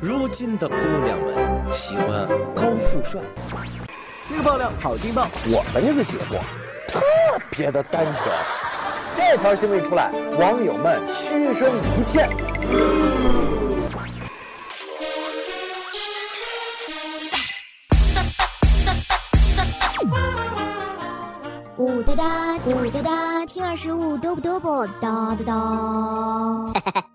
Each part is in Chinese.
如今的姑娘们喜欢高富帅。这个爆料好劲爆！我们这个节目特别的单纯。这条新闻一出来，网友们嘘声一片。呜哒哒，呜哒哒，听二十五，嘚不嘚不，哒哒哒。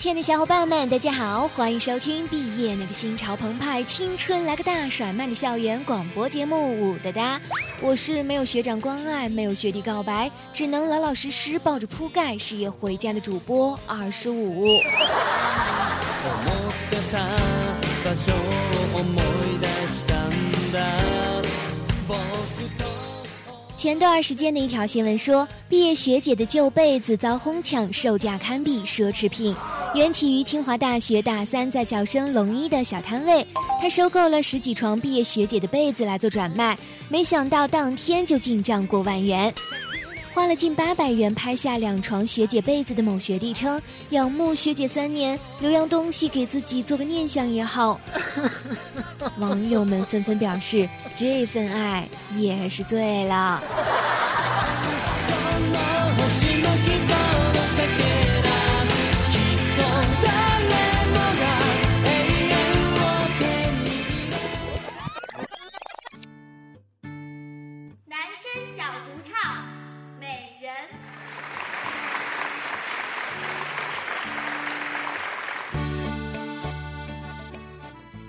亲爱的小伙伴们，大家好，欢迎收听毕业那个心潮澎湃、青春来个大甩卖的校园广播节目《五哒哒》，我是没有学长关爱、没有学弟告白，只能老老实实抱着铺盖失业回家的主播二十五。前段时间的一条新闻说，毕业学姐的旧被子遭哄抢，售价堪比奢侈品。缘起于清华大学大三在校生龙一的小摊位，他收购了十几床毕业学姐的被子来做转卖，没想到当天就进账过万元。花了近八百元拍下两床学姐被子的某学弟称，仰慕学姐三年，留样东西给自己做个念想也好。网友们纷纷表示，这份爱也是醉了。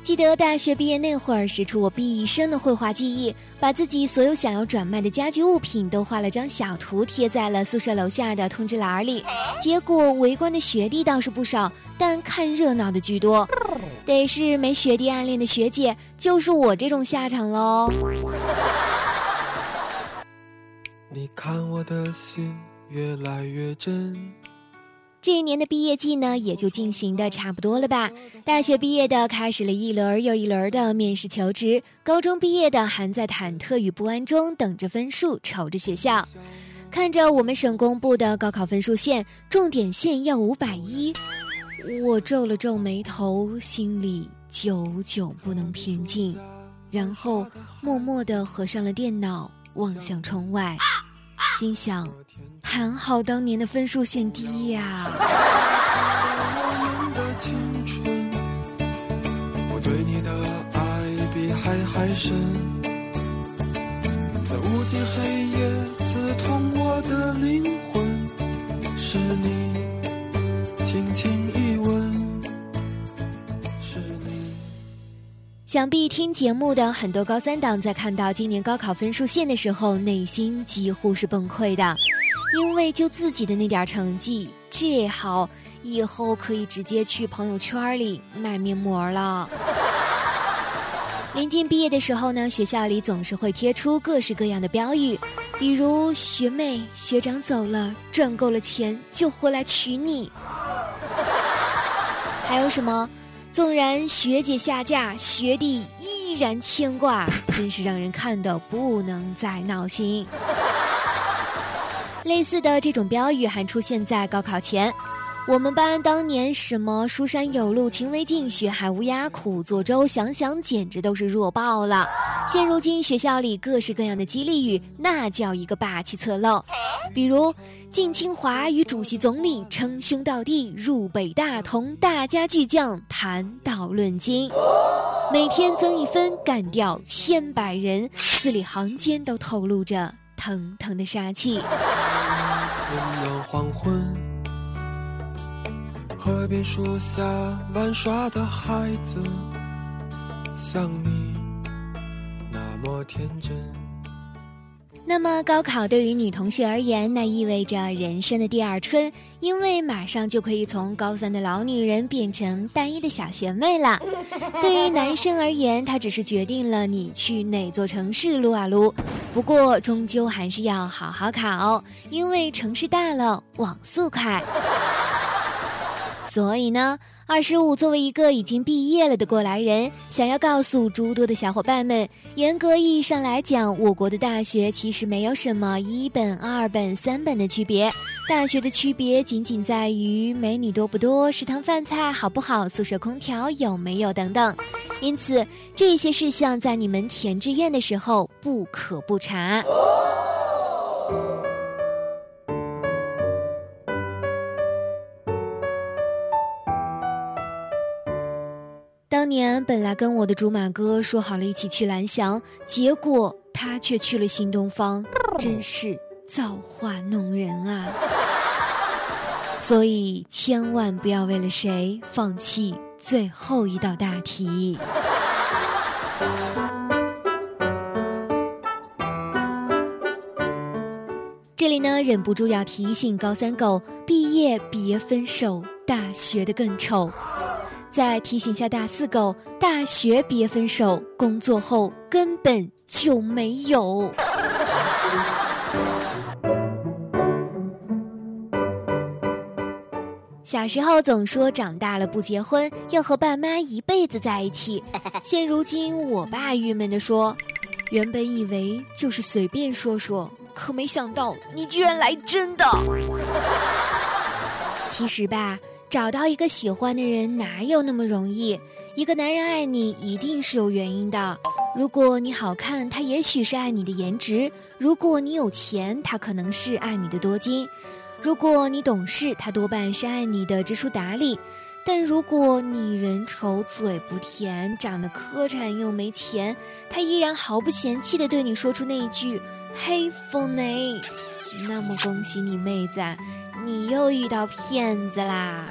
记得大学毕业那会儿，使出我毕生的绘画技艺，把自己所有想要转卖的家居物品都画了张小图，贴在了宿舍楼下的通知栏里。结果围观的学弟倒是不少，但看热闹的居多。得是没学弟暗恋的学姐，就是我这种下场喽。你看我的心越来越真。这一年的毕业季呢，也就进行的差不多了吧。大学毕业的开始了一轮又一轮的面试求职，高中毕业的还在忐忑与不安中等着分数，瞅着学校，看着我们省公布的高考分数线，重点线要五百一，我皱了皱眉头，心里久久不能平静，然后默默地合上了电脑，望向窗外，心想。还好当年的分数线低呀。我对你的爱比海还深，在无尽黑夜刺痛我的灵魂，是你轻轻一吻，是你。想必听节目的很多高三党在看到今年高考分数线的时候，内心几乎是崩溃的。因为就自己的那点成绩，这好，以后可以直接去朋友圈里卖面膜了。临近毕业的时候呢，学校里总是会贴出各式各样的标语，比如“学妹学长走了，赚够了钱就回来娶你”，还有什么“纵然学姐下嫁，学弟依然牵挂”，真是让人看得不能再闹心。类似的这种标语还出现在高考前。我们班当年什么“书山有路勤为径，学海无涯苦作舟”，想想简直都是弱爆了。现如今学校里各式各样的激励语，那叫一个霸气侧漏。比如进清华与主席总理称兄道弟，入北大同大家巨匠谈道论经，每天增一分，干掉千百人，字里行间都透露着。腾腾的杀气。黄昏，河边树下玩耍的孩子，像你那么天真。那么高考对于女同学而言，那意味着人生的第二春。因为马上就可以从高三的老女人变成单一的小学妹了。对于男生而言，他只是决定了你去哪座城市撸啊撸。不过终究还是要好好考，因为城市大了，网速快。所以呢，二十五作为一个已经毕业了的过来人，想要告诉诸多的小伙伴们，严格意义上来讲，我国的大学其实没有什么一本、二本、三本的区别，大学的区别仅仅在于美女多不多、食堂饭菜好不好、宿舍空调有没有等等。因此，这些事项在你们填志愿的时候不可不查。年本来跟我的竹马哥说好了一起去蓝翔，结果他却去了新东方，真是造化弄人啊！所以千万不要为了谁放弃最后一道大题。这里呢，忍不住要提醒高三狗：毕业别分手，大学的更丑。再提醒下大四狗：大学别分手，工作后根本就没有。小时候总说长大了不结婚，要和爸妈一辈子在一起。现如今，我爸郁闷地说：“原本以为就是随便说说，可没想到你居然来真的。”其实吧。找到一个喜欢的人哪有那么容易？一个男人爱你一定是有原因的。如果你好看，他也许是爱你的颜值；如果你有钱，他可能是爱你的多金；如果你懂事，他多半是爱你的知书达理。但如果你人丑嘴不甜，长得磕碜又没钱，他依然毫不嫌弃地对你说出那一句“黑风呢”，那么恭喜你妹子。你又遇到骗子啦！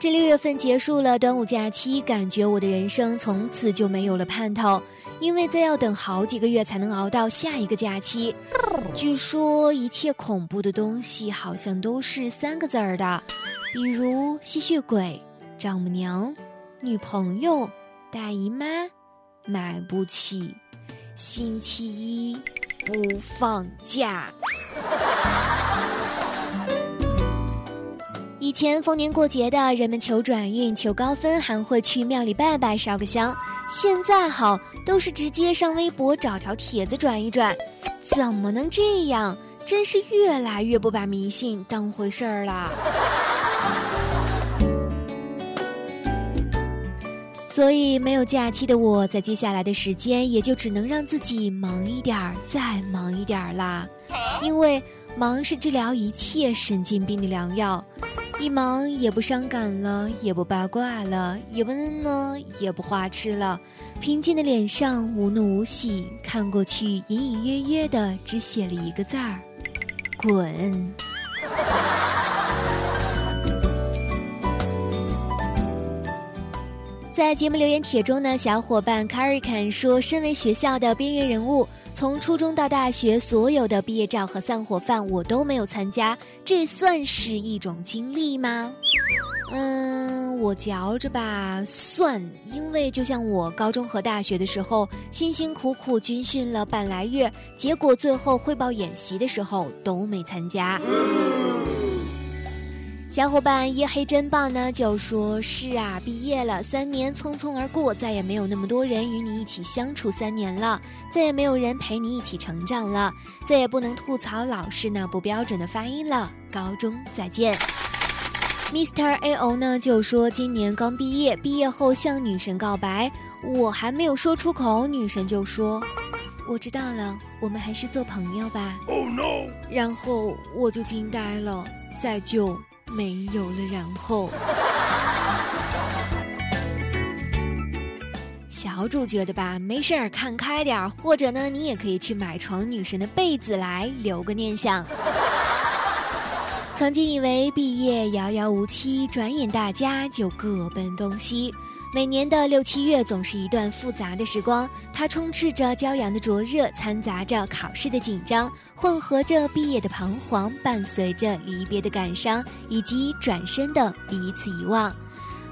这六月份结束了端午假期，感觉我的人生从此就没有了盼头，因为再要等好几个月才能熬到下一个假期。据说一切恐怖的东西好像都是三个字儿的，比如吸血鬼、丈母娘、女朋友、大姨妈、买不起、星期一。不放假。以前逢年过节的人们求转运、求高分，还会去庙里拜拜、烧个香。现在好，都是直接上微博找条帖子转一转。怎么能这样？真是越来越不把迷信当回事儿了。所以，没有假期的我，在接下来的时间，也就只能让自己忙一点儿，再忙一点儿啦。因为忙是治疗一切神经病的良药。一忙也不伤感了，也不八卦了，也不呢，也不花痴了。平静的脸上无怒无喜，看过去隐隐约约的，只写了一个字儿：滚。在节目留言帖中呢，小伙伴 c a r i can 说：“身为学校的边缘人物，从初中到大学，所有的毕业照和散伙饭我都没有参加，这算是一种经历吗？”嗯，我嚼着吧，算，因为就像我高中和大学的时候，辛辛苦苦军训了半来月，结果最后汇报演习的时候都没参加。小伙伴夜黑真棒呢，就说是啊，毕业了三年匆匆而过，再也没有那么多人与你一起相处三年了，再也没有人陪你一起成长了，再也不能吐槽老师那不标准的发音了。高中再见，Mr. A O 呢就说今年刚毕业，毕业后向女神告白，我还没有说出口，女神就说我知道了，我们还是做朋友吧。Oh no！然后我就惊呆了，再就。没有了，然后，小主觉得吧，没事儿，看开点儿，或者呢，你也可以去买床女神的被子来留个念想。曾经以为毕业遥遥无期，转眼大家就各奔东西。每年的六七月总是一段复杂的时光，它充斥着骄阳的灼热，掺杂着考试的紧张，混合着毕业的彷徨，伴随着离别的感伤，以及转身的彼此遗忘。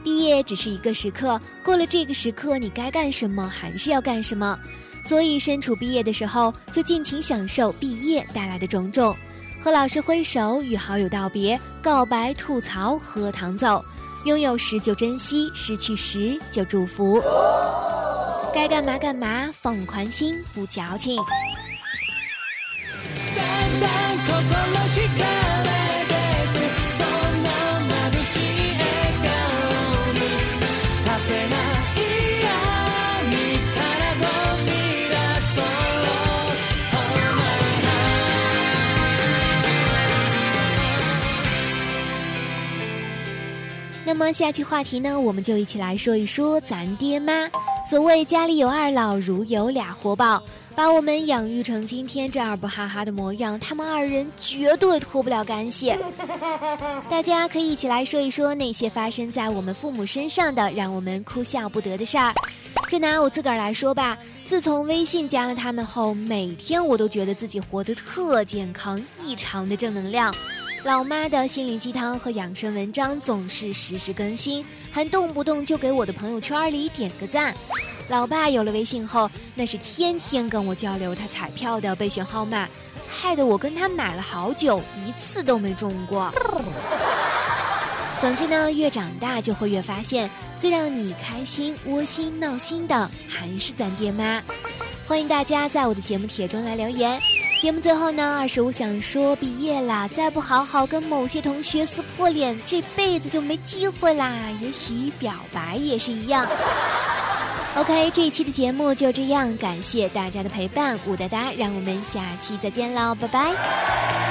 毕业只是一个时刻，过了这个时刻，你该干什么还是要干什么。所以，身处毕业的时候，就尽情享受毕业带来的种种。和老师挥手，与好友道别，告白、吐槽、喝糖走。拥有时就珍惜，失去时就祝福。该干嘛干嘛，放宽心，不矫情。么下期话题呢，我们就一起来说一说咱爹妈。所谓家里有二老，如有俩活宝，把我们养育成今天这二不哈哈的模样，他们二人绝对脱不了干系。大家可以一起来说一说那些发生在我们父母身上的让我们哭笑不得的事儿。就拿我自个儿来说吧，自从微信加了他们后，每天我都觉得自己活得特健康，异常的正能量。老妈的心灵鸡汤和养生文章总是实时更新，还动不动就给我的朋友圈里点个赞。老爸有了微信后，那是天天跟我交流他彩票的备选号码，害得我跟他买了好久，一次都没中过。总之呢，越长大就会越发现，最让你开心、窝心、闹心的还是咱爹妈。欢迎大家在我的节目帖中来留言。节目最后呢，二十五想说，毕业啦，再不好好跟某些同学撕破脸，这辈子就没机会啦。也许表白也是一样。OK，这一期的节目就这样，感谢大家的陪伴，武哒哒，让我们下期再见喽，拜拜。